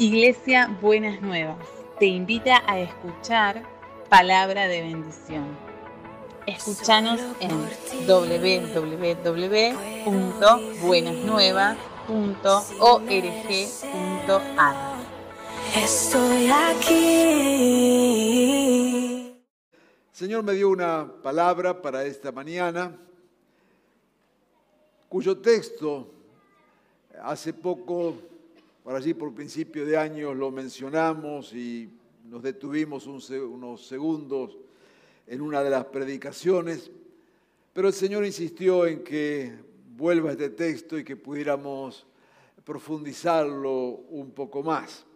Iglesia Buenas Nuevas te invita a escuchar palabra de bendición. Escúchanos en www.buenasnuevas.org.ar. Estoy aquí. Señor me dio una palabra para esta mañana, cuyo texto hace poco por allí por principio de año lo mencionamos y nos detuvimos unos segundos en una de las predicaciones, pero el Señor insistió en que vuelva este texto y que pudiéramos profundizarlo un poco más.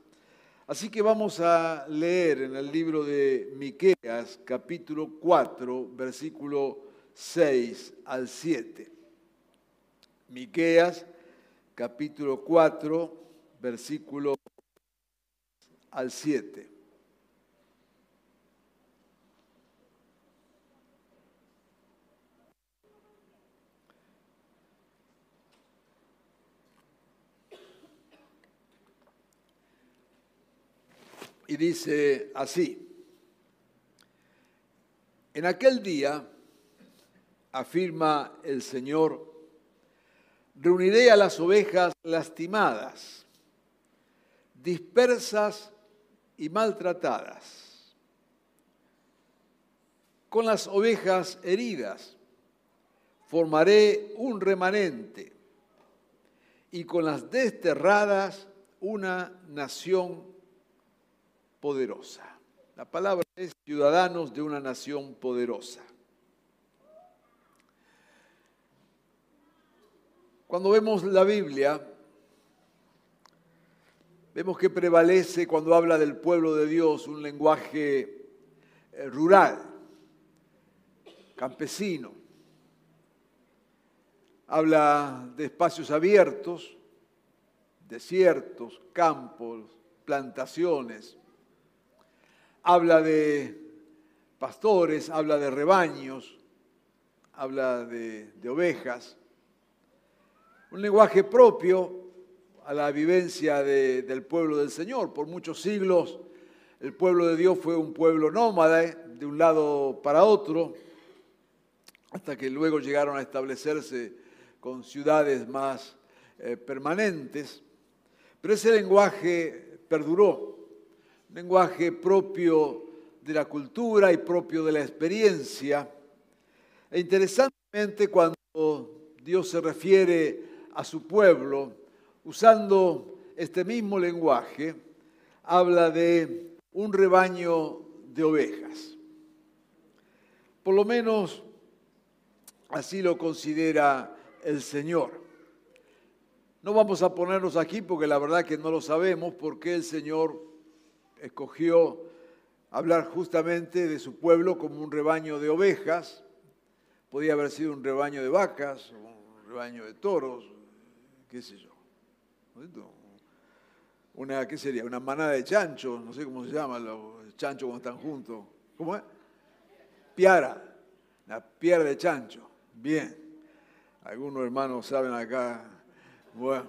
Así que vamos a leer en el libro de Miqueas, capítulo 4, versículo 6 al 7. Miqueas, capítulo 4, versículo al 7. Y dice así, en aquel día, afirma el Señor, reuniré a las ovejas lastimadas dispersas y maltratadas, con las ovejas heridas formaré un remanente y con las desterradas una nación poderosa. La palabra es ciudadanos de una nación poderosa. Cuando vemos la Biblia, Vemos que prevalece cuando habla del pueblo de Dios un lenguaje eh, rural, campesino. Habla de espacios abiertos, desiertos, campos, plantaciones. Habla de pastores, habla de rebaños, habla de, de ovejas. Un lenguaje propio a la vivencia del pueblo del Señor. Por muchos siglos el pueblo de Dios fue un pueblo nómada de un lado para otro, hasta que luego llegaron a establecerse con ciudades más eh, permanentes. Pero ese lenguaje perduró, un lenguaje propio de la cultura y propio de la experiencia. E interesantemente cuando Dios se refiere a su pueblo, usando este mismo lenguaje, habla de un rebaño de ovejas. Por lo menos así lo considera el Señor. No vamos a ponernos aquí porque la verdad que no lo sabemos porque el Señor escogió hablar justamente de su pueblo como un rebaño de ovejas. Podía haber sido un rebaño de vacas, un rebaño de toros, qué sé yo. Una, ¿qué sería? Una manada de chanchos, no sé cómo se llama, los chanchos cuando están juntos. ¿Cómo es? Piara, la piara de chancho. Bien. Algunos hermanos saben acá. Bueno.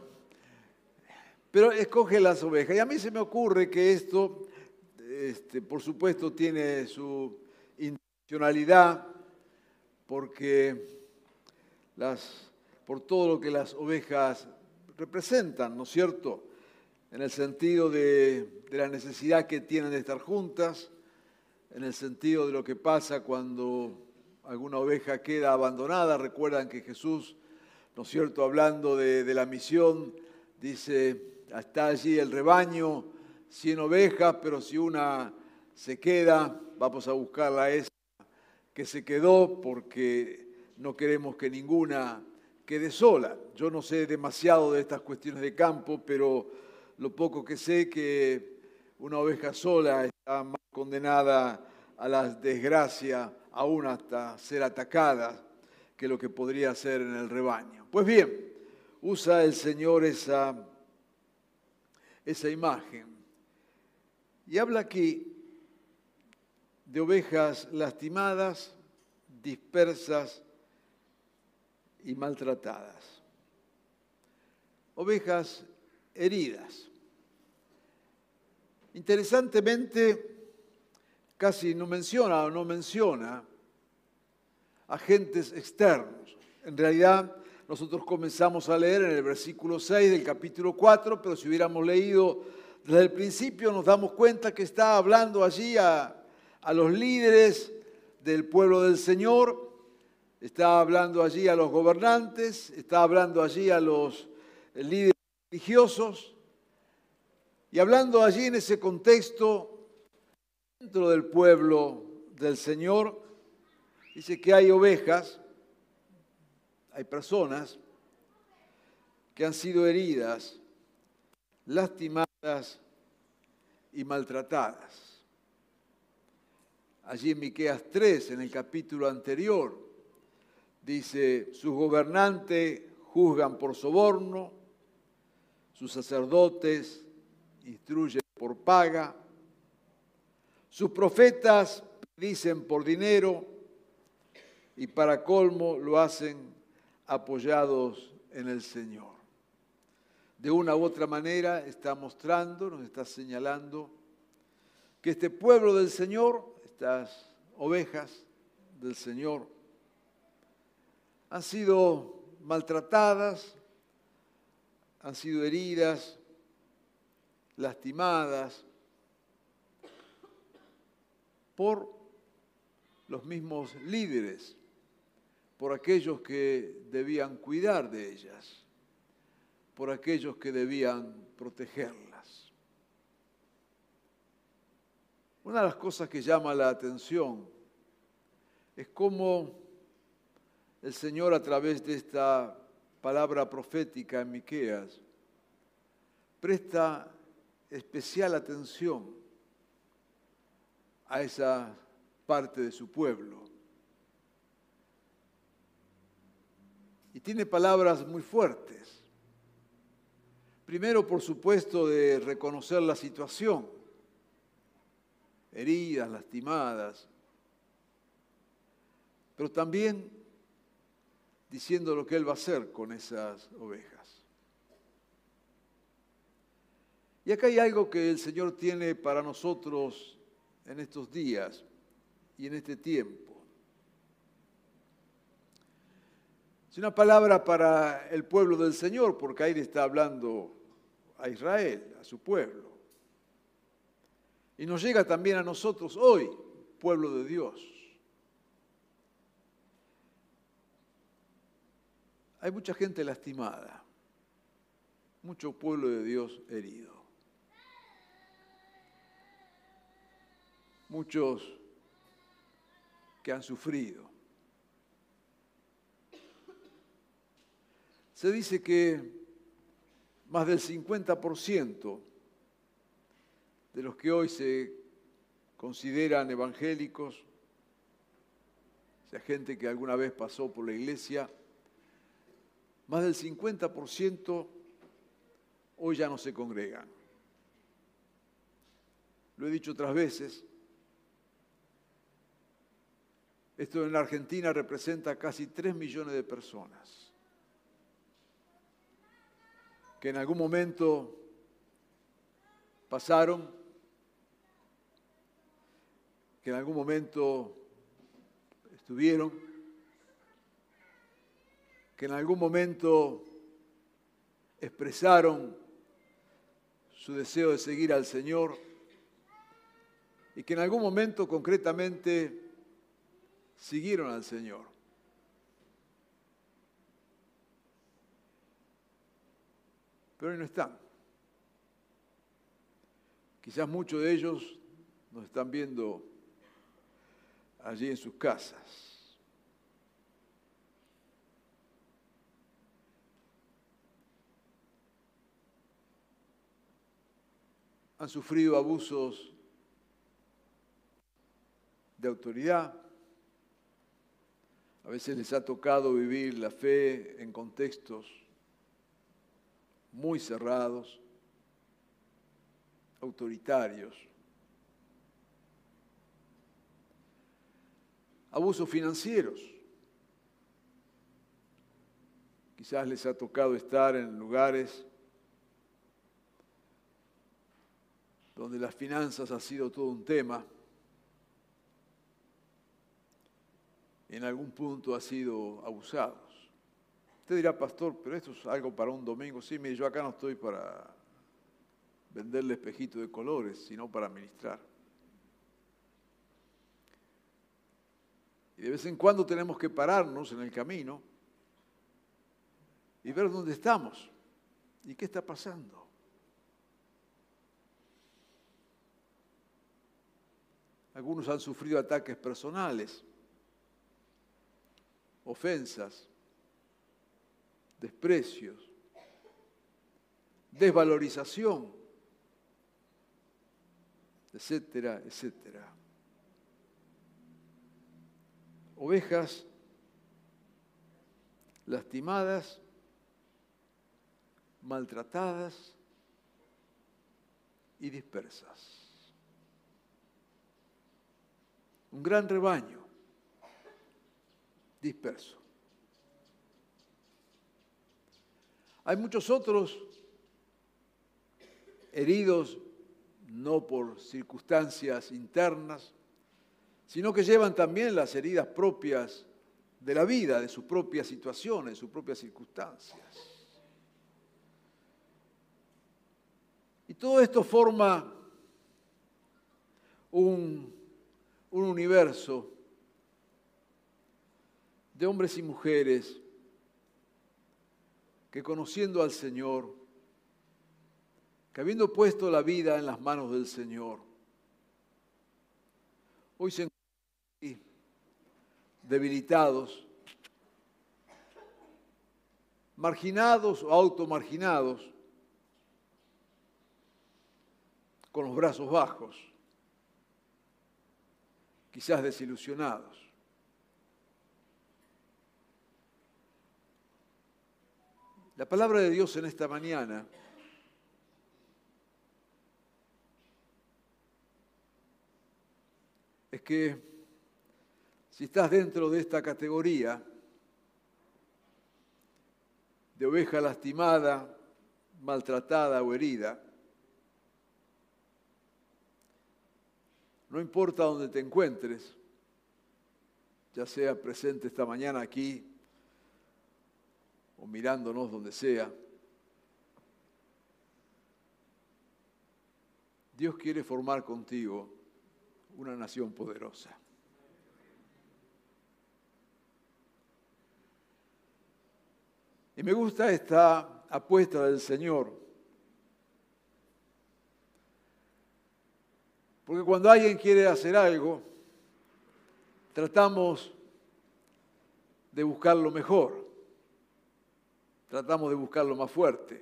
Pero escoge las ovejas. Y a mí se me ocurre que esto, este, por supuesto, tiene su intencionalidad, porque las, por todo lo que las ovejas representan, ¿no es cierto? En el sentido de, la necesidad que tienen de estar juntas, en el sentido de lo que pasa cuando alguna oveja queda abandonada. Recuerdan que Jesús, ¿no es cierto?, hablando de, la misión, dice, está allí el rebaño, cien ovejas, pero si una se queda, vamos a buscarla esa que se quedó porque no queremos que ninguna quede sola. Yo no sé demasiado de estas cuestiones de campo, pero lo poco que sé que una oveja sola está más condenada a la desgracia, aún hasta ser atacada, que lo que podría ser en el rebaño. Pues bien, usa el Señor esa, esa imagen y habla aquí de ovejas lastimadas, dispersas y maltratadas. Ovejas heridas. Interesantemente, casi no menciona o no menciona agentes externos. En realidad, nosotros comenzamos a leer en el versículo 6 del capítulo 4, pero si hubiéramos leído desde el principio nos damos cuenta que está hablando allí a, a los líderes del pueblo del Señor, está hablando allí a los gobernantes, está hablando allí a los líderes religiosos y hablando allí en ese contexto dentro del pueblo del Señor, dice que hay ovejas, hay personas que han sido heridas, lastimadas y maltratadas allí en Miqueas 3, en el capítulo anterior. Dice, sus gobernantes juzgan por soborno, sus sacerdotes instruyen por paga, sus profetas dicen por dinero y para colmo lo hacen apoyados en el Señor. De una u otra manera está mostrando, nos está señalando que este pueblo del Señor estas ovejas del Señor han sido maltratadas, han sido heridas, lastimadas por los mismos líderes, por aquellos que debían cuidar de ellas, por aquellos que debían protegerlas. Una de las cosas que llama la atención es cómo el Señor a través de esta palabra profética en Miqueas presta especial atención a esa parte de su pueblo. Y tiene palabras muy fuertes. Primero, por supuesto, de reconocer la situación heridas, lastimadas, pero también diciendo lo que Él va a hacer con esas ovejas. Y acá hay algo que el Señor tiene para nosotros en estos días y en este tiempo. Es una palabra para el pueblo del Señor, porque ahí le está hablando a Israel, a su pueblo. Y nos llega también a nosotros hoy, pueblo de Dios. Hay mucha gente lastimada, mucho pueblo de Dios herido. Muchos que han sufrido. Se dice que más del 50% de los que hoy se consideran evangélicos, o sea, gente que alguna vez pasó por la iglesia, más del 50% hoy ya no se congregan. Lo he dicho otras veces. Esto en la Argentina representa casi 3 millones de personas que en algún momento pasaron que en algún momento estuvieron, que en algún momento expresaron su deseo de seguir al Señor y que en algún momento concretamente siguieron al Señor. Pero hoy no están. Quizás muchos de ellos nos están viendo allí en sus casas. Han sufrido abusos de autoridad. A veces les ha tocado vivir la fe en contextos muy cerrados, autoritarios. abusos financieros. Quizás les ha tocado estar en lugares donde las finanzas ha sido todo un tema, en algún punto ha sido abusados. Usted dirá, pastor, pero esto es algo para un domingo. Sí, mire, yo acá no estoy para venderle espejito de colores, sino para ministrar. Y de vez en cuando tenemos que pararnos en el camino y ver dónde estamos y qué está pasando. Algunos han sufrido ataques personales, ofensas, desprecios, desvalorización, etcétera, etcétera. Ovejas lastimadas, maltratadas y dispersas. Un gran rebaño disperso. Hay muchos otros heridos no por circunstancias internas, sino que llevan también las heridas propias de la vida, de sus propias situaciones, sus propias circunstancias. Y todo esto forma un, un universo de hombres y mujeres que conociendo al Señor, que habiendo puesto la vida en las manos del Señor, hoy se encuentran debilitados, marginados o automarginados, con los brazos bajos, quizás desilusionados. La palabra de Dios en esta mañana es que si estás dentro de esta categoría de oveja lastimada, maltratada o herida, no importa dónde te encuentres, ya sea presente esta mañana aquí o mirándonos donde sea, Dios quiere formar contigo una nación poderosa. Y me gusta esta apuesta del Señor. Porque cuando alguien quiere hacer algo, tratamos de buscar lo mejor tratamos de buscar lo más fuerte,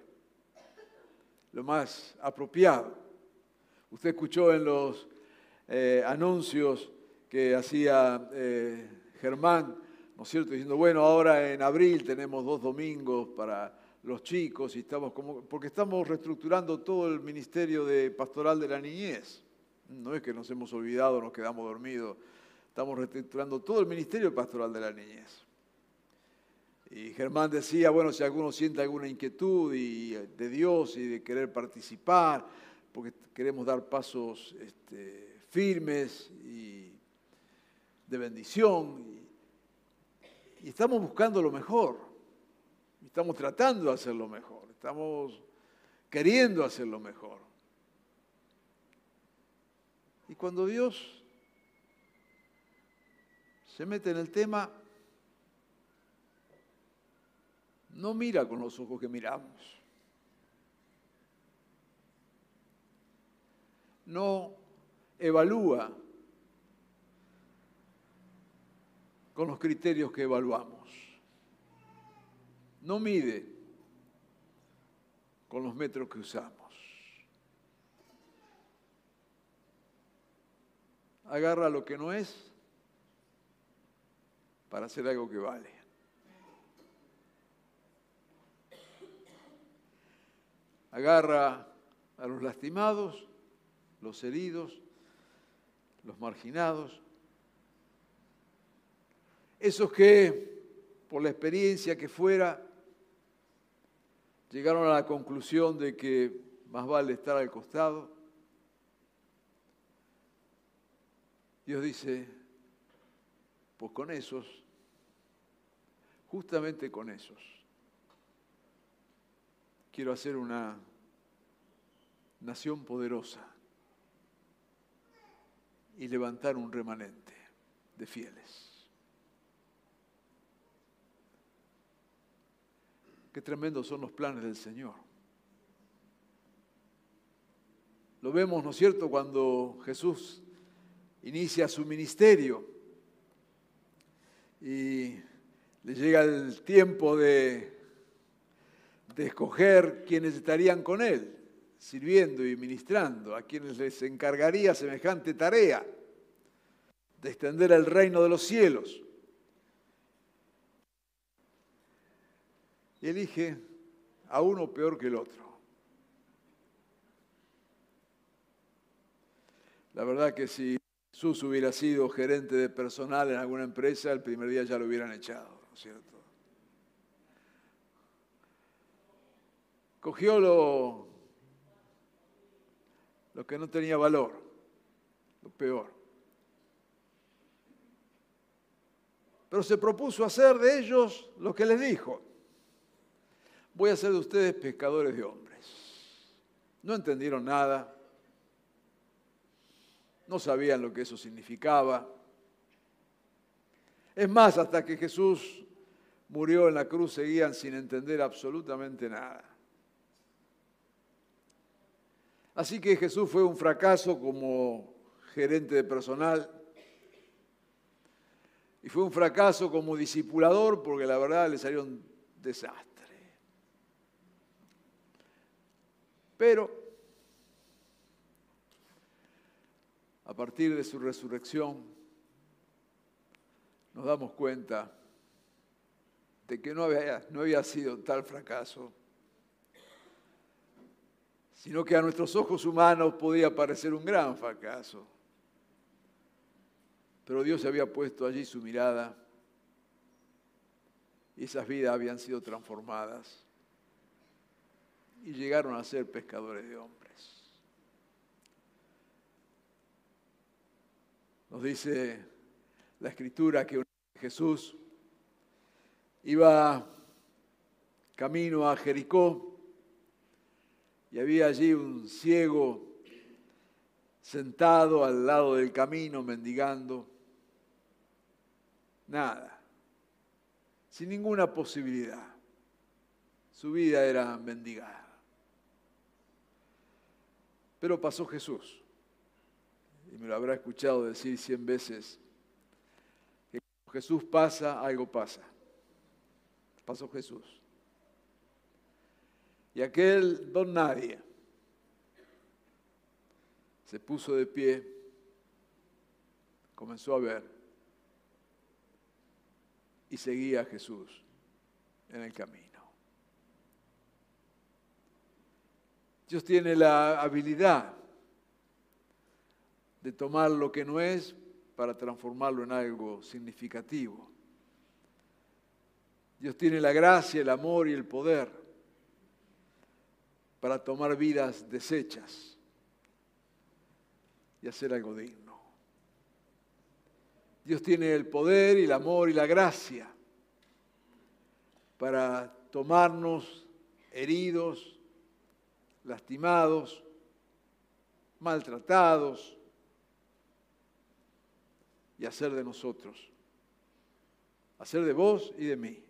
lo más apropiado. Usted escuchó en los eh, anuncios que hacía eh, Germán, ¿no es cierto? Diciendo, bueno, ahora en abril tenemos dos domingos para los chicos y estamos como, porque estamos reestructurando todo el ministerio de pastoral de la niñez. No es que nos hemos olvidado, nos quedamos dormidos. Estamos reestructurando todo el ministerio pastoral de la niñez. Y Germán decía, bueno, si alguno siente alguna inquietud y, de Dios y de querer participar, porque queremos dar pasos este, firmes y de bendición, y, y estamos buscando lo mejor, estamos tratando de hacer lo mejor, estamos queriendo hacer lo mejor. Y cuando Dios se mete en el tema, no mira con los ojos que miramos. No evalúa con los criterios que evaluamos. No mide con los metros que usamos. Agarra lo que no es para hacer algo que vale. agarra a los lastimados, los heridos, los marginados, esos que por la experiencia que fuera llegaron a la conclusión de que más vale estar al costado, Dios dice, pues con esos, justamente con esos, quiero hacer una nación poderosa y levantar un remanente de fieles. Qué tremendos son los planes del Señor. Lo vemos, ¿no es cierto?, cuando Jesús inicia su ministerio y le llega el tiempo de, de escoger quienes estarían con él, sirviendo y ministrando, a quienes les encargaría semejante tarea de extender el reino de los cielos. y elige a uno peor que el otro. La verdad que si Jesús hubiera sido gerente de personal en alguna empresa, el primer día ya lo hubieran echado, ¿no es cierto? Cogió lo, lo que no tenía valor, lo peor. Pero se propuso hacer de ellos lo que les dijo voy a hacer de ustedes pescadores de hombres. No entendieron nada, no sabían lo que eso significaba. Es más, hasta que Jesús murió en la cruz seguían sin entender absolutamente nada. Así que Jesús fue un fracaso como gerente de personal y fue un fracaso como discipulador porque la verdad le salió un desastre. Pero a partir de su resurrección nos damos cuenta de que no había, sido tal fracaso, sino que a nuestros ojos humanos podía parecer un gran fracaso. Pero Dios había puesto allí su mirada y esas vidas habían sido transformadas y llegaron a ser pescadores de hombres. Nos dice la escritura que Jesús iba camino a Jericó y había allí un ciego sentado al lado del camino mendigando. Nada, sin ninguna posibilidad. Su vida era mendigar. Pero pasó Jesús. Y me lo habrá escuchado decir cien veces, que cuando Jesús pasa, algo pasa. Pasó Jesús. Y aquel don nadie se puso de pie, comenzó a ver y seguía a Jesús en el camino. Dios tiene la habilidad de tomar lo que no es para transformarlo en algo significativo. Dios tiene la gracia, el amor y el poder para tomar vidas deshechas y hacer algo digno. Dios tiene el poder y el amor y la gracia para tomarnos heridos, lastimados, maltratados y hacer de nosotros, hacer de vos y de mí.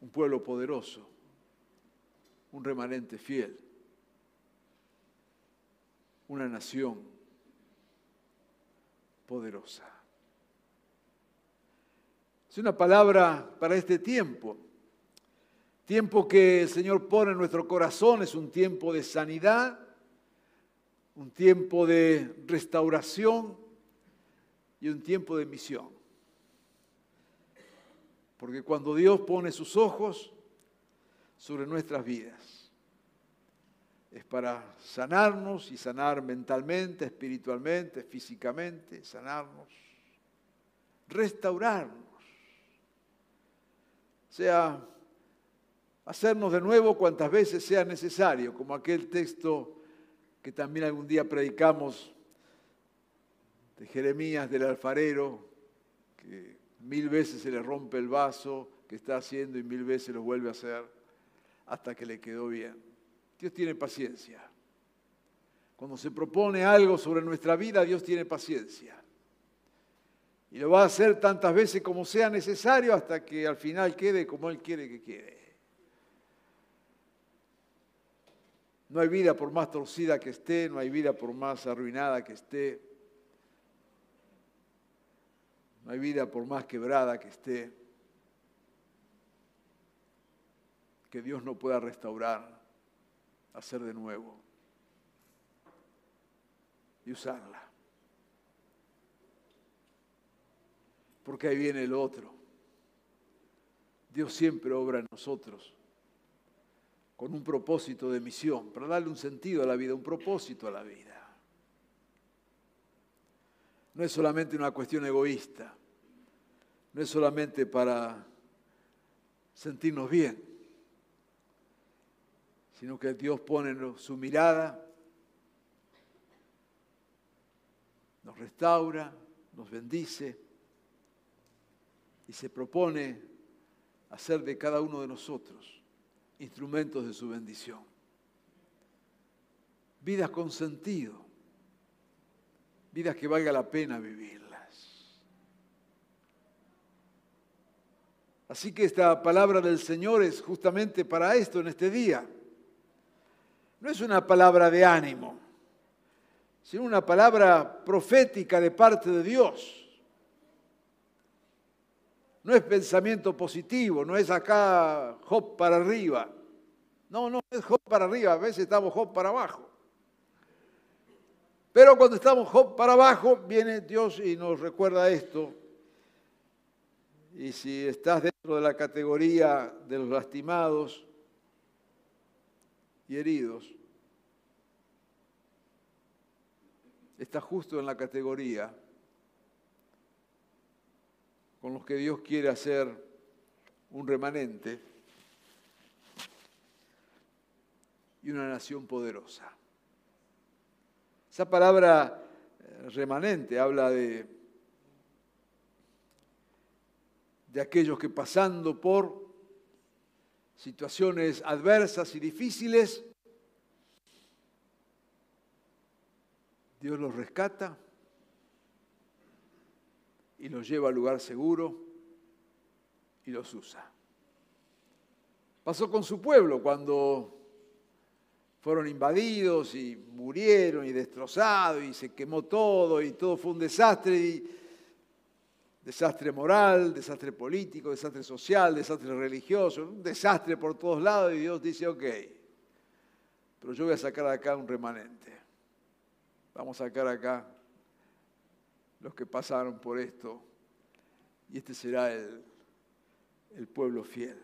Un pueblo poderoso, un remanente fiel, una nación poderosa. Es una palabra para este tiempo. Tiempo que el Señor pone en nuestro corazón es un tiempo de sanidad, un tiempo de restauración y un tiempo de misión. Porque cuando Dios pone sus ojos sobre nuestras vidas, es para sanarnos y sanar mentalmente, espiritualmente, físicamente, sanarnos, restaurarnos. sea, hacernos de nuevo cuantas veces sea necesario, como aquel texto que también algún día predicamos de Jeremías del alfarero, que mil veces se le rompe el vaso que está haciendo y mil veces lo vuelve a hacer hasta que le quedó bien. Dios tiene paciencia. Cuando se propone algo sobre nuestra vida, Dios tiene paciencia. Y lo va a hacer tantas veces como sea necesario hasta que al final quede como Él quiere que quede. No hay vida por más torcida que esté, no hay vida por más arruinada que esté, no hay vida por más quebrada que esté, que Dios no pueda restaurar, hacer de nuevo y usarla. Porque ahí viene el otro. Dios siempre obra en nosotros con un propósito de misión, para darle un sentido a la vida, un propósito a la vida. No es solamente una cuestión egoísta, no es solamente para sentirnos bien, sino que Dios pone su mirada, nos restaura, nos bendice y se propone hacer de cada uno de nosotros instrumentos de su bendición. Vidas con sentido, vidas que valga la pena vivirlas. Así que esta palabra del Señor es justamente para esto en este día. No es una palabra de ánimo, sino una palabra profética de parte de Dios no es pensamiento positivo, no es acá hop para arriba. No, no es hop para arriba, a veces estamos hop para abajo. Pero cuando estamos hop para abajo, viene Dios y nos recuerda esto. Y si estás dentro de la categoría de los lastimados y heridos, estás justo en la categoría con los que Dios quiere hacer un remanente y una nación poderosa. Esa palabra eh, remanente habla de, de aquellos que pasando por situaciones adversas y difíciles, Dios los rescata y los lleva al lugar seguro y los usa. Pasó con su pueblo cuando fueron invadidos y murieron y destrozados y se quemó todo y todo fue un desastre desastre moral, desastre político, desastre social, desastre religioso, un desastre por todos lados y Dios dice, ok, pero yo voy a sacar acá un remanente. Vamos a sacar acá los que pasaron por esto, y este será el, el pueblo fiel.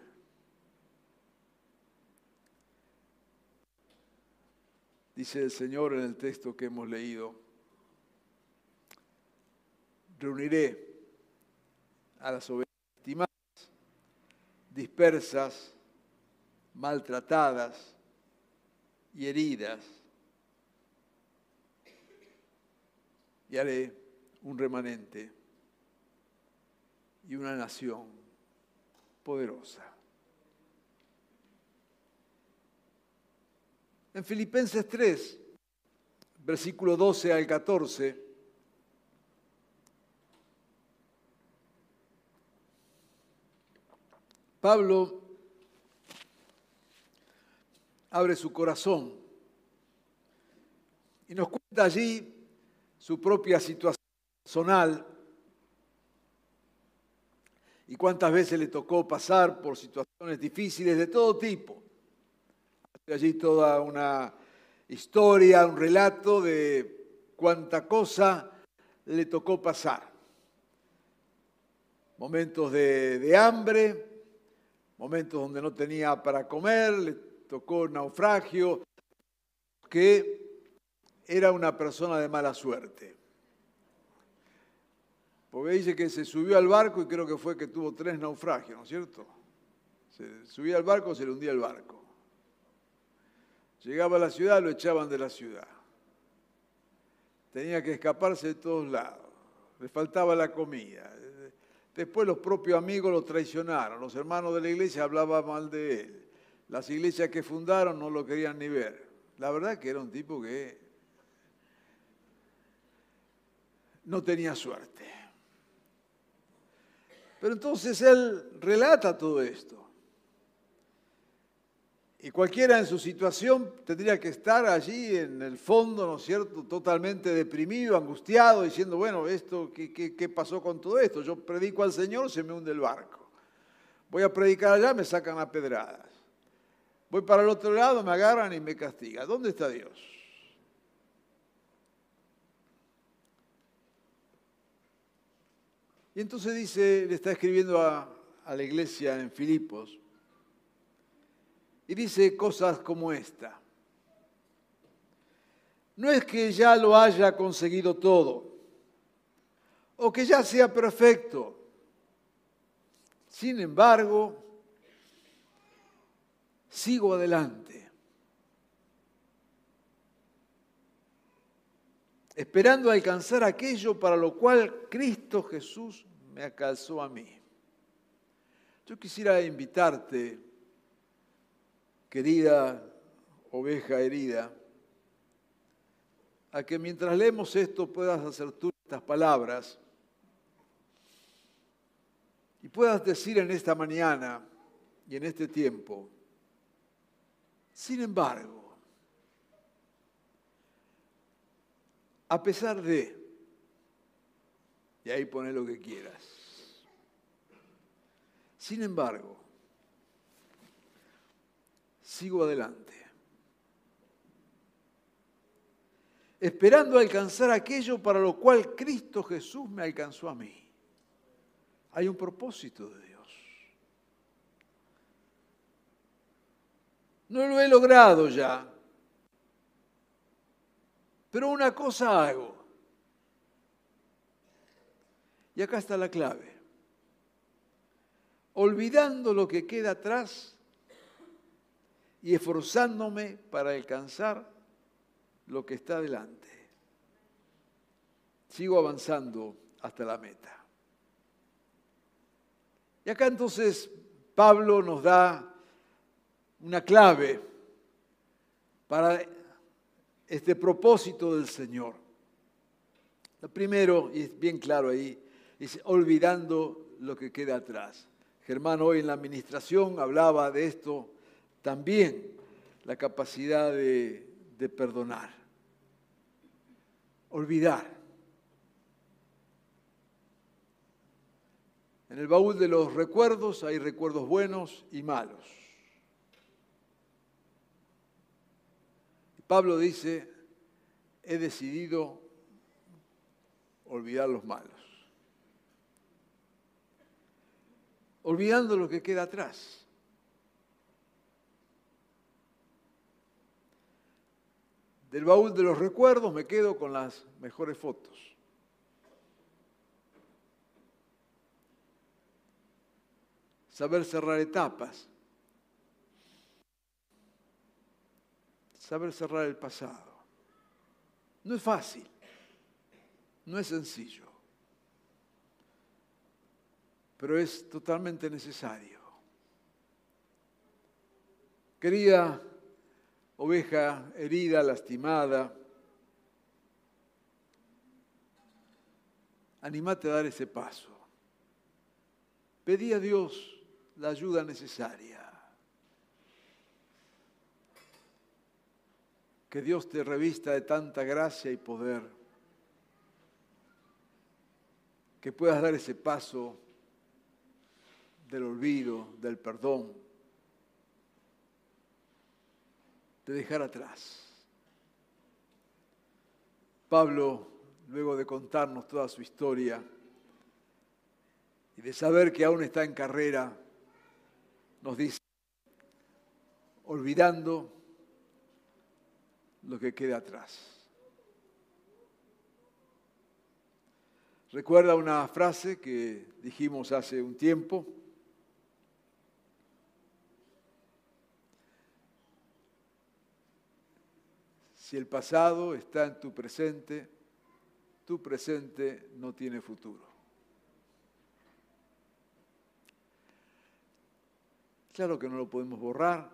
Dice el Señor en el texto que hemos leído, reuniré a las ovejas estimadas, dispersas, maltratadas y heridas, y haré un remanente y una nación poderosa. En Filipenses 3, versículo 12 al 14, Pablo abre su corazón y nos cuenta allí su propia situación personal y cuántas veces le tocó pasar por situaciones difíciles de todo tipo. Hace allí toda una historia, un relato de cuánta cosa le tocó pasar. Momentos de, de hambre, momentos donde no tenía para comer, le tocó naufragio, que era una persona de mala suerte. Porque dice que se subió al barco y creo que fue que tuvo tres naufragios, ¿no es cierto? Se subía al barco, se le hundía el barco. Llegaba a la ciudad, lo echaban de la ciudad. tenía que escaparse de todos lados, le faltaba la comida. Después los propios amigos lo traicionaron, los hermanos de la iglesia hablaban mal de él, las iglesias que fundaron no lo querían ni ver. La verdad que era un tipo que no tenía suerte. Pero entonces él relata todo esto. Y cualquiera en su situación tendría que estar allí en el fondo, ¿no es cierto?, totalmente deprimido, angustiado, diciendo, bueno, esto, ¿qué, qué, pasó con todo esto? Yo predico al Señor, se me hunde el barco. Voy a predicar allá, me sacan a pedradas. Voy para el otro lado, me agarran y me castigan. ¿Dónde está Dios? Y entonces dice, le está escribiendo a, a la iglesia en Filipos, y dice cosas como esta. No es que ya lo haya conseguido todo o que ya sea perfecto. Sin embargo, sigo adelante, esperando alcanzar aquello para lo cual Cristo Jesús me alcanzó a mí. Yo quisiera invitarte querida oveja herida, a que mientras leemos esto puedas hacer tú estas palabras y puedas decir en esta mañana y en este tiempo, sin embargo, a pesar de, y ahí pone lo que quieras, sin embargo, sigo adelante. Esperando alcanzar aquello para lo cual Cristo Jesús me alcanzó a mí. Hay un propósito de Dios. No lo he logrado ya, pero una cosa hago. Y acá está la clave. Olvidando lo que queda atrás, y esforzándome para alcanzar lo que está delante. Sigo avanzando hasta la meta. Y acá entonces Pablo nos da una clave para este propósito del Señor. Lo primero, y es bien claro ahí, es olvidando lo que queda atrás. Germán hoy en la administración hablaba de esto también la capacidad de, perdonar, olvidar. En el baúl de los recuerdos hay recuerdos buenos y malos. Pablo dice, he decidido olvidar los malos, olvidando lo que queda atrás. Del baúl de los recuerdos me quedo con las mejores fotos. Saber cerrar etapas. Saber cerrar el pasado. No es fácil. No es sencillo. Pero es totalmente necesario. Quería oveja herida, lastimada. Animate a dar ese paso. Pedí a Dios la ayuda necesaria. Que Dios te revista de tanta gracia y poder. Que puedas dar ese paso del olvido, del perdón de dejar atrás. Pablo, luego de contarnos toda su historia y de saber que aún está en carrera, nos dice, olvidando lo que queda atrás. Recuerda una frase que dijimos hace un tiempo, Si el pasado está en tu presente, tu presente no tiene futuro. Claro que no lo podemos borrar,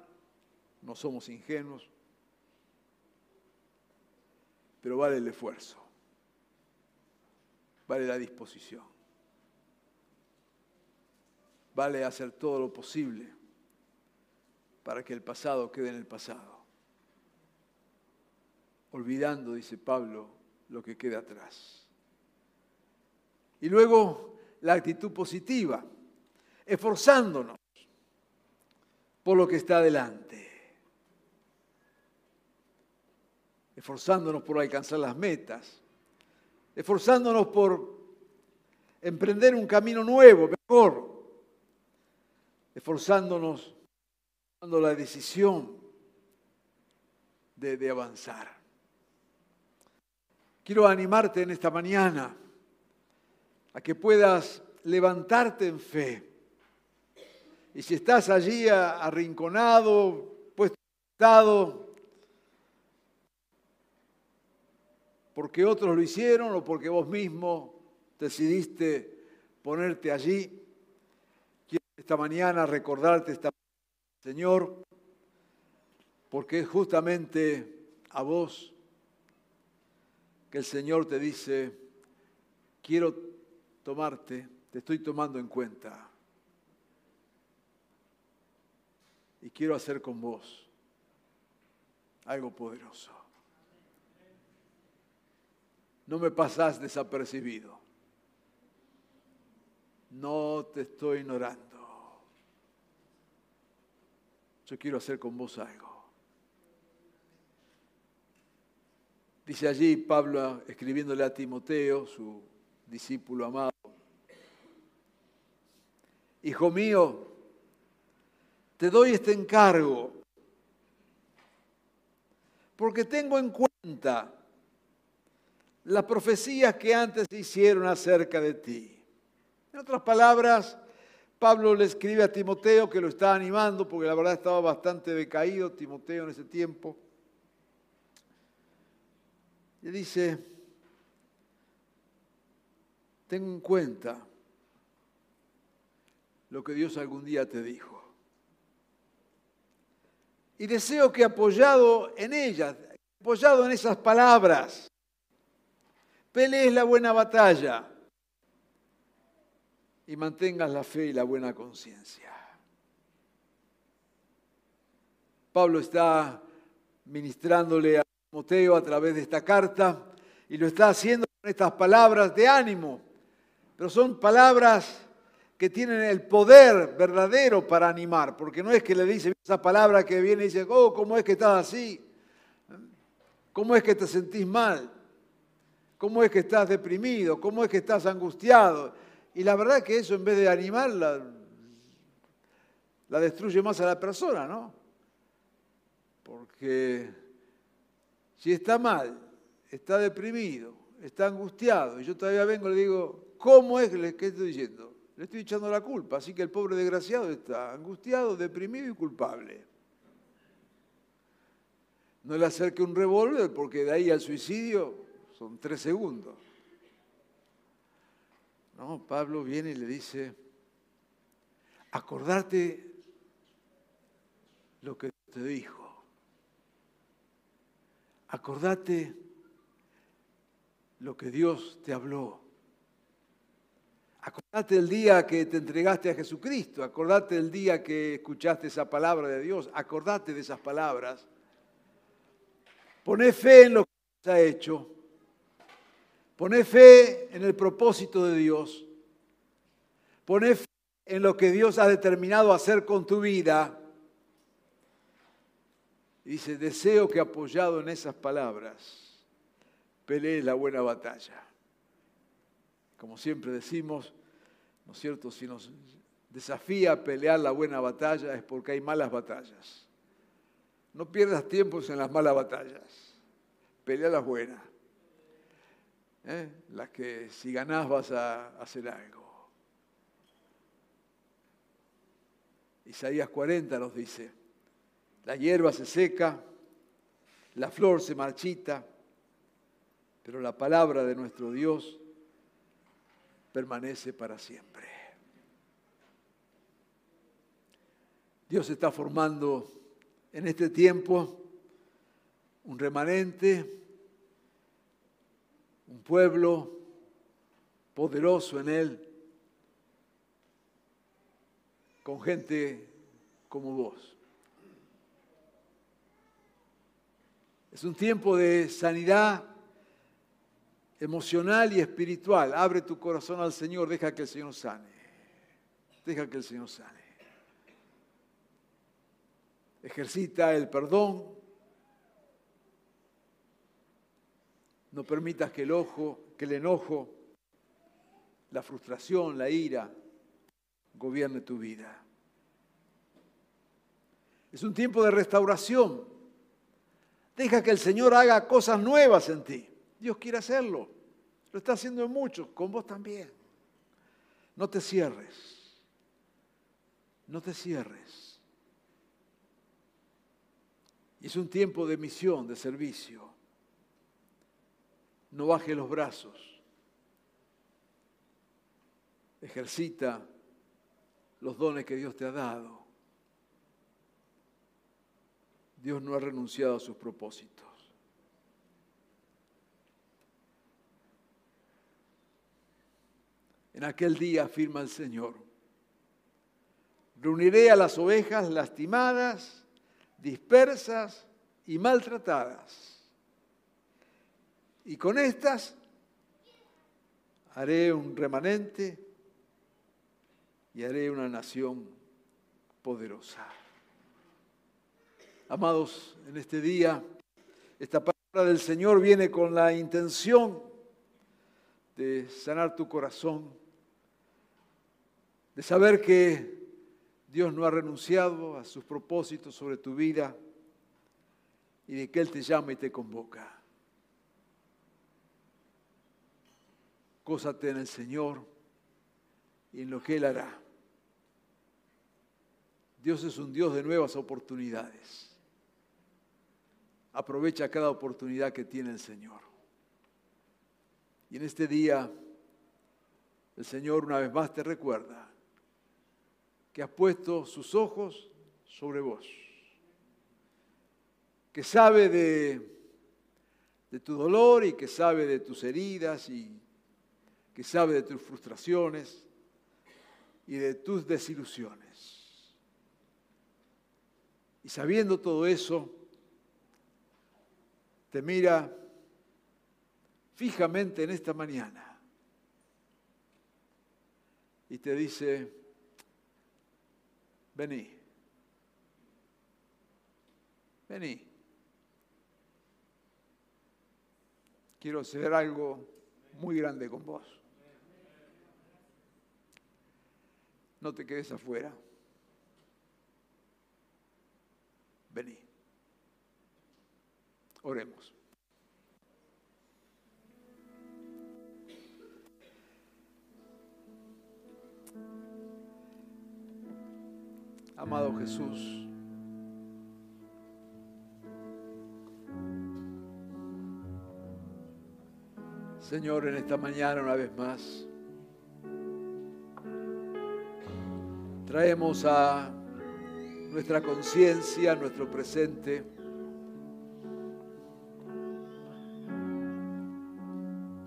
no somos ingenuos, pero vale el esfuerzo, vale la disposición, vale hacer todo lo posible para que el pasado quede en el pasado, olvidando, dice Pablo, lo que queda atrás. Y luego la actitud positiva, esforzándonos por lo que está adelante, esforzándonos por alcanzar las metas, esforzándonos por emprender un camino nuevo, mejor, esforzándonos tomando la decisión de, avanzar. Quiero animarte en esta mañana a que puedas levantarte en fe. Y si estás allí arrinconado, puesto porque otros lo hicieron o porque vos mismo decidiste ponerte allí, quiero esta mañana recordarte esta Señor, porque es justamente a vos que el Señor te dice, quiero tomarte, te estoy tomando en cuenta. Y quiero hacer con vos algo poderoso. No me pasás desapercibido. No te estoy ignorando. Yo quiero hacer con vos algo. Dice allí Pablo escribiéndole a Timoteo, su discípulo amado, Hijo mío, te doy este encargo porque tengo en cuenta las profecías que antes hicieron acerca de ti. En otras palabras, Pablo le escribe a Timoteo que lo está animando porque la verdad estaba bastante decaído Timoteo en ese tiempo. Y dice, ten en cuenta lo que Dios algún día te dijo. Y deseo que apoyado en ellas, apoyado en esas palabras, pelees la buena batalla y mantengas la fe y la buena conciencia. Pablo está ministrándole a Timoteo a través de esta carta y lo está haciendo con estas palabras de ánimo, pero son palabras que tienen el poder verdadero para animar, porque no es que le dice esa palabra que viene y dice, oh, ¿cómo es que estás así? ¿Cómo es que te sentís mal? ¿Cómo es que estás deprimido? ¿Cómo es que estás angustiado? Y la verdad que eso en vez de animarla, la destruye más a la persona, ¿no? Porque si está mal, está deprimido, está angustiado, y yo todavía vengo y le digo, ¿cómo es que estoy diciendo? Le estoy echando la culpa, así que el pobre desgraciado está angustiado, deprimido y culpable. No le acerque un revólver porque de ahí al suicidio son tres segundos. No, Pablo viene y le dice, acordarte lo que te dijo. Acordate lo que Dios te habló. Acordate el día que te entregaste a Jesucristo, acordate el día que escuchaste esa palabra de Dios, acordate de esas palabras. Poné fe en lo que Dios ha hecho. Poné fe en el propósito de Dios. Poné fe en lo que Dios ha determinado hacer con tu vida. Y dice, deseo que apoyado en esas palabras, pelees la buena batalla. Como siempre decimos, ¿no es cierto? Si nos desafía pelear la buena batalla es porque hay malas batallas. No pierdas tiempos en las malas batallas. Pelea las buenas. ¿Eh? Las que si ganás vas a hacer algo. Isaías 40 nos dice, la hierba se seca, la flor se marchita, pero la palabra de nuestro Dios permanece para siempre. Dios está formando en este tiempo un remanente, un pueblo poderoso en Él, con gente como vos. Es un tiempo de sanidad emocional y espiritual. Abre tu corazón al Señor, deja que el Señor sane. Deja que el Señor sane. Ejercita el perdón. No permitas que el ojo, que el enojo, la frustración, la ira gobierne tu vida. Es un tiempo de restauración. Deja que el Señor haga cosas nuevas en ti. Dios quiere hacerlo. Lo está haciendo en muchos, con vos también. No te cierres. No te cierres. Es un tiempo de misión, de servicio. No baje los brazos. Ejercita los dones que Dios te ha dado. Dios no ha renunciado a sus propósitos. En aquel día, afirma el Señor, reuniré a las ovejas lastimadas, dispersas y maltratadas. Y con estas haré un remanente y haré una nación poderosa. Amados, en este día, esta palabra del Señor viene con la intención de sanar tu corazón de saber que Dios no ha renunciado a sus propósitos sobre tu vida y de que Él te llama y te convoca. Cósate en el Señor y en lo que Él hará. Dios es un Dios de nuevas oportunidades. Aprovecha cada oportunidad que tiene el Señor. Y en este día, el Señor una vez más te recuerda que ha puesto sus ojos sobre vos, que sabe de, de tu dolor y que sabe de tus heridas y que sabe de tus frustraciones y de tus desilusiones. Y sabiendo todo eso, te mira fijamente en esta mañana y te dice, Vení. Vení. Quiero hacer algo muy grande con vos. No te quedes afuera. Vení. Oremos. amado Jesús. Señor, en esta mañana una vez más, traemos a nuestra conciencia, nuestro presente,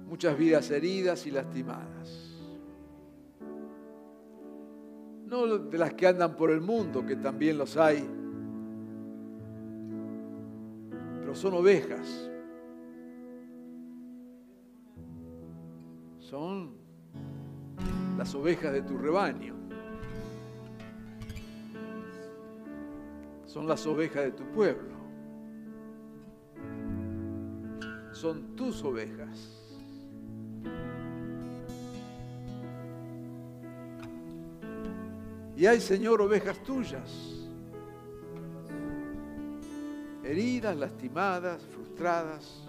muchas vidas heridas y lastimadas. no de las que andan por el mundo, que también los hay, pero son ovejas. Son las ovejas de tu rebaño. Son las ovejas de tu pueblo. Son tus ovejas. Y hay, Señor, ovejas tuyas, heridas, lastimadas, frustradas,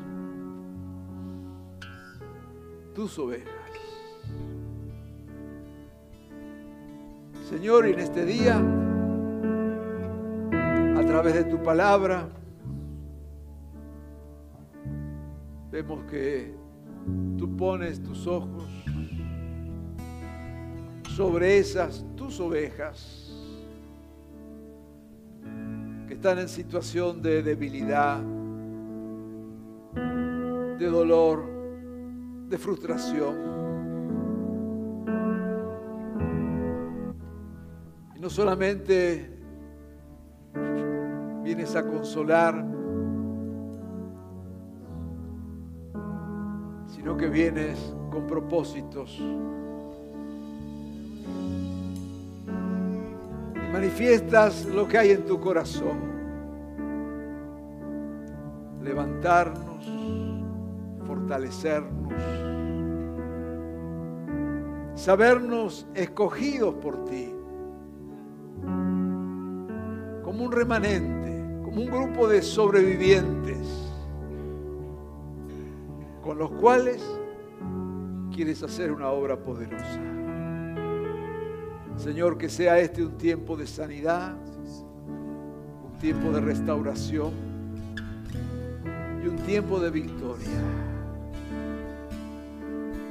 tus ovejas. Señor, en este día, través de tu palabra, vemos que tú pones tus ojos sobre esas tus ovejas que están en situación de debilidad, de dolor, de frustración. Y no solamente vienes a consolar, sino que vienes con propósitos. Y manifiestas lo que hay en tu corazón. Levantarnos, fortalecernos, sabernos escogidos por ti, como un remanente, como un grupo de sobrevivientes con los cuales quieres hacer una obra poderosa. Señor, que sea este un tiempo de sanidad, un tiempo de restauración y un tiempo de victoria.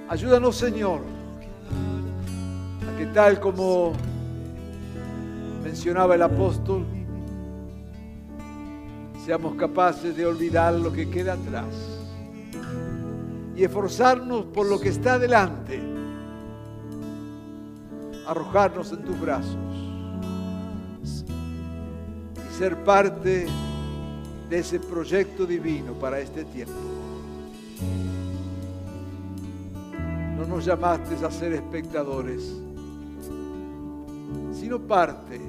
Ayúdanos, Señor, a que tal como mencionaba el apóstol, seamos capaces de olvidar lo que queda atrás y esforzarnos por lo que está delante, arrojarnos en tus brazos y ser parte de ese proyecto divino para este tiempo. No nos llamaste a ser espectadores, sino parte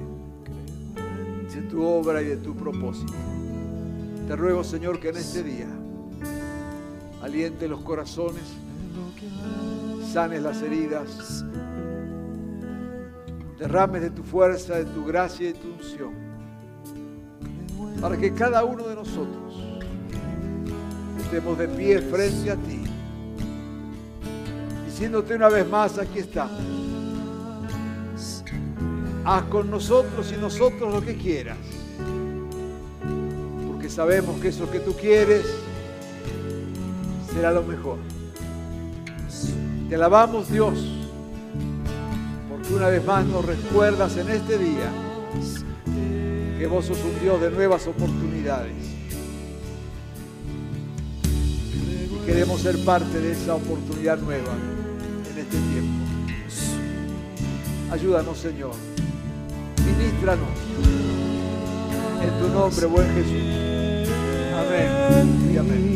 de tu obra y de tu propósito. Te ruego, Señor, que en este día aliente los corazones, sanes las heridas, derrames de tu fuerza, de tu gracia y de tu unción, para que cada uno de nosotros estemos de pie frente a ti, diciéndote una vez más, aquí estamos. Haz con nosotros y nosotros lo que quieras, sabemos que eso que tú quieres será lo mejor. Te alabamos Dios, porque una vez más nos recuerdas en este día que vos sos un Dios de nuevas oportunidades. Y queremos ser parte de esa oportunidad nueva en este tiempo. Ayúdanos Señor, ministranos en tu nombre, buen Jesús. Amén.